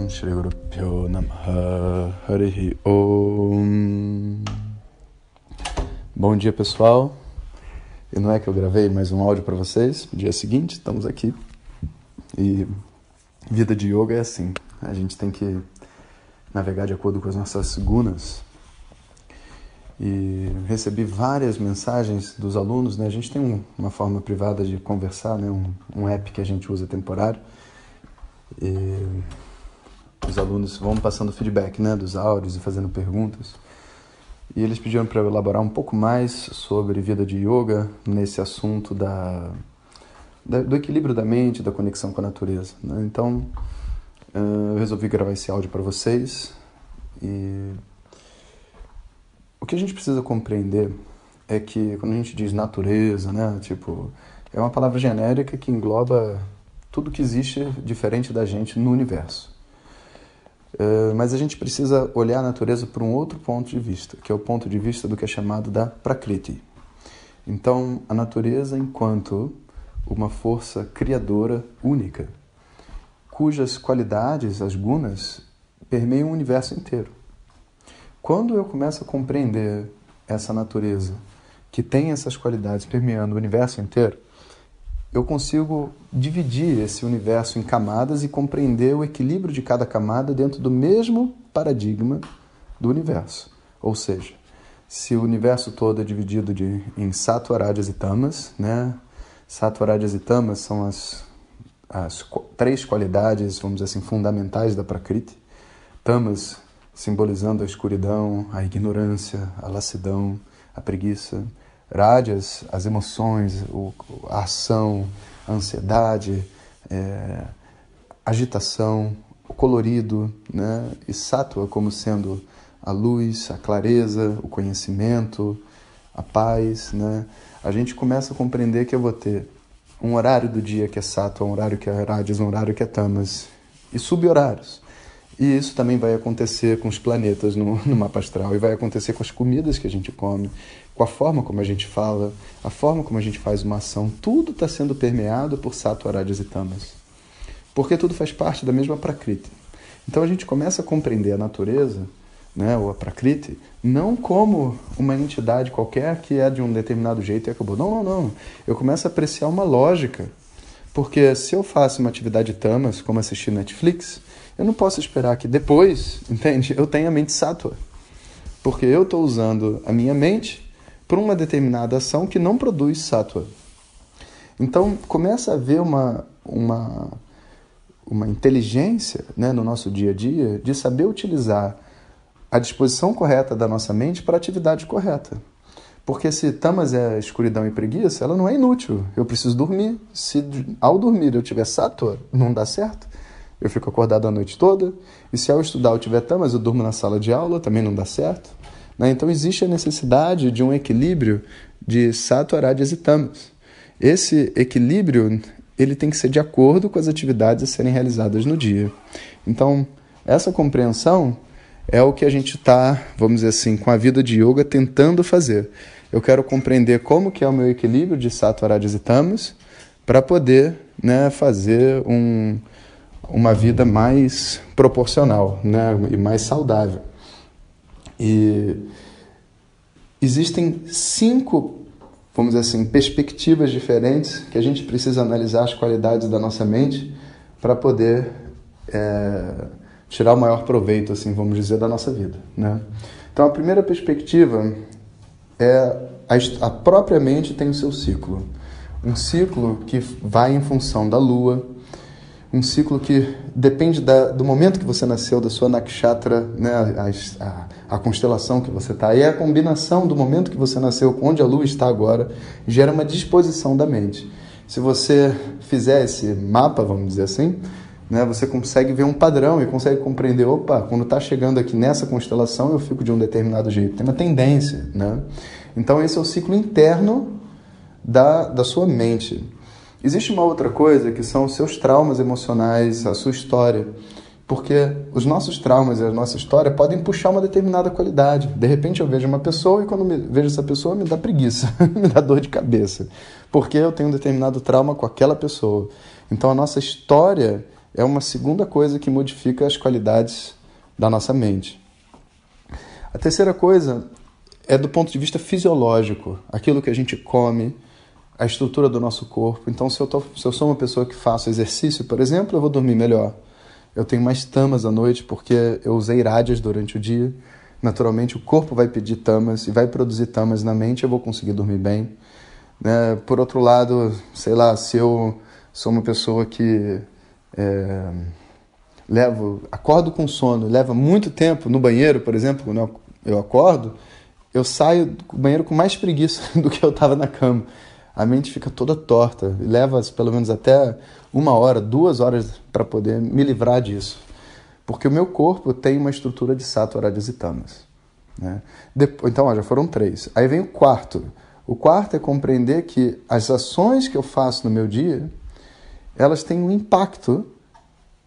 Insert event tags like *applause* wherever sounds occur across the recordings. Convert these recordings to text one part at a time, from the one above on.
Om Shri Guru Pyo Namaha Harihi Om Bom dia pessoal, e não é que eu gravei mais um áudio para vocês dia seguinte, estamos aqui e vida de yoga é assim, a gente tem que navegar de acordo com as nossas gunas. E recebi várias mensagens dos alunos, né? A gente tem um, uma forma privada de conversar, né? Um, um app que a gente usa temporário. E os alunos vão passando feedback, né? Dos áudios e fazendo perguntas. E eles pediram para eu elaborar um pouco mais sobre vida de yoga nesse assunto da, da do equilíbrio da mente, da conexão com a natureza. Né? Então, eu resolvi gravar esse áudio para vocês e o que a gente precisa compreender é que quando a gente diz natureza, né, tipo, é uma palavra genérica que engloba tudo que existe diferente da gente no universo. Mas a gente precisa olhar a natureza por um outro ponto de vista, que é o ponto de vista do que é chamado da Prakriti. Então, a natureza enquanto uma força criadora única cujas qualidades, as gunas, permeiam o universo inteiro. Quando eu começo a compreender essa natureza que tem essas qualidades permeando o universo inteiro, eu consigo dividir esse universo em camadas e compreender o equilíbrio de cada camada dentro do mesmo paradigma do universo. Ou seja, se o universo todo é dividido de, em sattva, e tamas, né? Sattva, e tamas são as as três qualidades, vamos dizer assim, fundamentais da Prakriti. Tamas, simbolizando a escuridão, a ignorância, a lassidão, a preguiça. Rajas, as emoções, a ação, a ansiedade, é, agitação, o colorido, né? e Sattva como sendo a luz, a clareza, o conhecimento, a paz. Né? A gente começa a compreender que eu vou ter um horário do dia que é Sattva, um horário que é Rajas, um horário que é Tamas, e sub-horários. E isso também vai acontecer com os planetas no, no mapa astral, e vai acontecer com as comidas que a gente come, com a forma como a gente fala, a forma como a gente faz uma ação. Tudo está sendo permeado por Sattva, Rajas e Tamas. Porque tudo faz parte da mesma Prakriti. Então a gente começa a compreender a natureza né, ou a Prakriti, não como uma entidade qualquer que é de um determinado jeito e acabou. Não, não, não. Eu começo a apreciar uma lógica. Porque se eu faço uma atividade tamas, como assistir Netflix, eu não posso esperar que depois, *laughs* entende, eu tenha a mente sátua. Porque eu estou usando a minha mente para uma determinada ação que não produz sátua. Então, começa a haver uma, uma, uma inteligência né, no nosso dia a dia de saber utilizar a disposição correta da nossa mente para a atividade correta. Porque se tamas é escuridão e preguiça, ela não é inútil. Eu preciso dormir. Se ao dormir eu tiver sattva, não dá certo. Eu fico acordado a noite toda. E se ao estudar eu tiver tamas, eu durmo na sala de aula, também não dá certo. Né? Então existe a necessidade de um equilíbrio de sattva, rajas e tamas. Esse equilíbrio ele tem que ser de acordo com as atividades a serem realizadas no dia. Então, essa compreensão é o que a gente está, vamos dizer assim, com a vida de yoga tentando fazer. Eu quero compreender como que é o meu equilíbrio de sattva, rajas e tamas para poder né, fazer um, uma vida mais proporcional né, e mais saudável. E existem cinco, vamos dizer assim, perspectivas diferentes que a gente precisa analisar as qualidades da nossa mente para poder é, tirar o maior proveito, assim, vamos dizer, da nossa vida, né? Então, a primeira perspectiva é a, a própria mente tem o seu ciclo. Um ciclo que vai em função da lua, um ciclo que depende da, do momento que você nasceu, da sua nakshatra, né, a, a, a constelação que você está. E a combinação do momento que você nasceu, onde a lua está agora, gera uma disposição da mente. se você fizer esse mapa, vamos dizer assim, né, você consegue ver um padrão e consegue compreender, opa, quando está chegando aqui nessa constelação eu fico de um determinado jeito. Tem uma tendência, né? Então esse é o ciclo interno da, da sua mente. Existe uma outra coisa que são os seus traumas emocionais, a sua história. Porque os nossos traumas e a nossa história podem puxar uma determinada qualidade. De repente eu vejo uma pessoa e quando vejo essa pessoa me dá preguiça, *laughs* me dá dor de cabeça. Porque eu tenho um determinado trauma com aquela pessoa. Então a nossa história é uma segunda coisa que modifica as qualidades da nossa mente. A terceira coisa é do ponto de vista fisiológico, aquilo que a gente come, a estrutura do nosso corpo. Então, se eu, tô, se eu sou uma pessoa que faço exercício, por exemplo, eu vou dormir melhor eu tenho mais tamas à noite porque eu usei rádias durante o dia. Naturalmente, o corpo vai pedir tamas e vai produzir tamas na mente, eu vou conseguir dormir bem. Né? Por outro lado, sei lá, se eu sou uma pessoa que é, levo, acordo com sono, leva muito tempo no banheiro, por exemplo, quando eu acordo, eu saio do banheiro com mais preguiça *laughs* do que eu estava na cama. A mente fica toda torta, leva pelo menos até uma hora, duas horas para poder me livrar disso. Porque o meu corpo tem uma estrutura de sattva, rajas e tamas. Né? Depois, então, ó, já foram três. Aí vem o quarto. O quarto é compreender que as ações que eu faço no meu dia, elas têm um impacto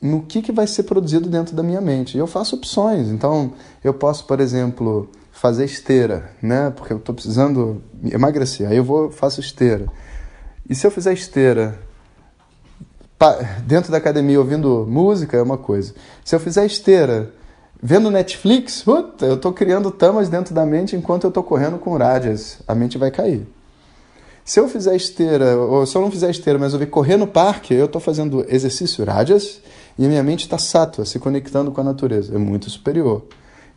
no que, que vai ser produzido dentro da minha mente. E eu faço opções. Então, eu posso, por exemplo, fazer esteira, né? Porque eu estou precisando emagrecer. Aí eu vou faço esteira. E se eu fizer esteira dentro da academia ouvindo música é uma coisa. Se eu fizer esteira vendo Netflix, puta, eu estou criando tamas dentro da mente enquanto eu estou correndo com rádias. A mente vai cair. Se eu fizer esteira, ou se eu não fizer esteira, mas eu vir correr no parque, eu estou fazendo exercício rádias e minha mente está sátua, se conectando com a natureza. É muito superior.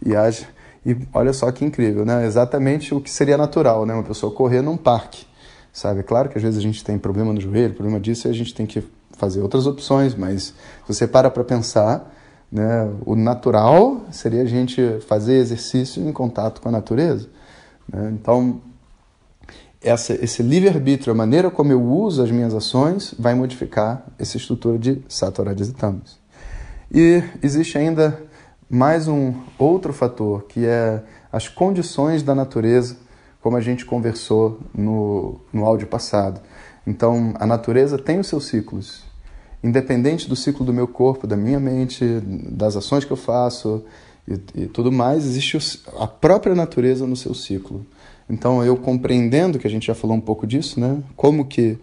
E, age, e olha só que incrível, né? Exatamente o que seria natural, né? Uma pessoa correr num parque, sabe? Claro que às vezes a gente tem problema no joelho, problema disso, e a gente tem que fazer outras opções, mas se você para para pensar, né, o natural seria a gente fazer exercício em contato com a natureza. Né? Então, essa, esse livre-arbítrio, a maneira como eu uso as minhas ações, vai modificar essa estrutura de Sattvaradjas e Tamas. E existe ainda mais um outro fator, que é as condições da natureza, como a gente conversou no, no áudio passado. Então, a natureza tem os seus ciclos independente do ciclo do meu corpo, da minha mente, das ações que eu faço e, e tudo mais, existe o, a própria natureza no seu ciclo. Então, eu compreendendo, que a gente já falou um pouco disso, né? Como que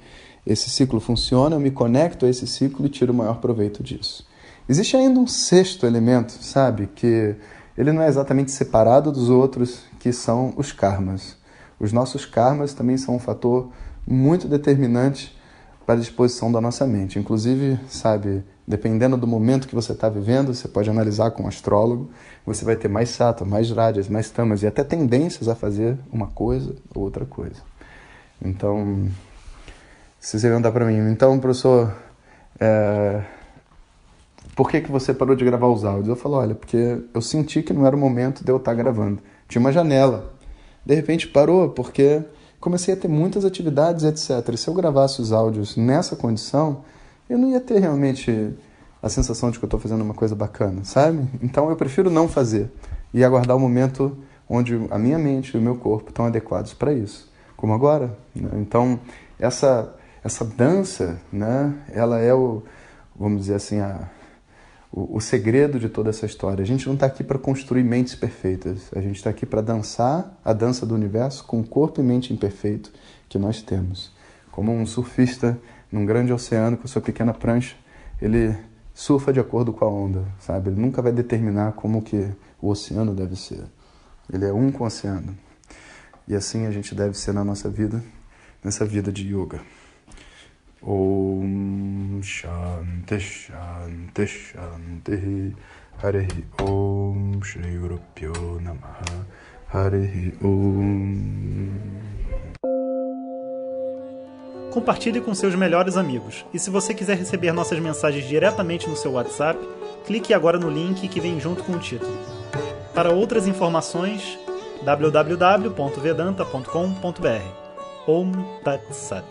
esse ciclo funciona, eu me conecto a esse ciclo e tiro o maior proveito disso. Existe ainda um sexto elemento, sabe? Que ele não é exatamente separado dos outros, que são os karmas. Os nossos karmas também são um fator muito determinante para a disposição da nossa mente. Inclusive, sabe, dependendo do momento que você está vivendo, você pode analisar com um astrólogo, você vai ter mais sattva, mais rádias, mais tamas e até tendências a fazer uma coisa ou outra coisa. Então, se você perguntar para mim, então, professor, é, por que, que você parou de gravar os áudios? Eu falo, olha, porque eu senti que não era o momento de eu estar gravando. Tinha uma janela. De repente parou, porque comecei a ter muitas atividades, etc. E se eu gravasse os áudios nessa condição, eu não ia ter realmente a sensação de que eu estou fazendo uma coisa bacana, sabe? Então eu prefiro não fazer e aguardar o momento onde a minha mente e o meu corpo estão adequados para isso, como agora. Né? Então essa essa dança, né? Ela é o, vamos dizer assim, a, o, o segredo de toda essa história. A gente não está aqui para construir mentes perfeitas. A gente está aqui para dançar a dança do universo com o corpo e mente imperfeito que nós temos. Como um surfista num grande oceano com sua pequena prancha, ele surfa de acordo com a onda, sabe? Ele nunca vai determinar como que o oceano deve ser. Ele é um com o oceano. E assim a gente deve ser na nossa vida, nessa vida de yoga. Om Shanti Shanti Hare Om Shri Guru Pyo Namaha Hare Om Compartilhe com seus melhores amigos. E se você quiser receber nossas mensagens diretamente no seu WhatsApp, clique agora no link que vem junto com o título. Para outras informações, www.vedanta.com.br. Om Tat Sat.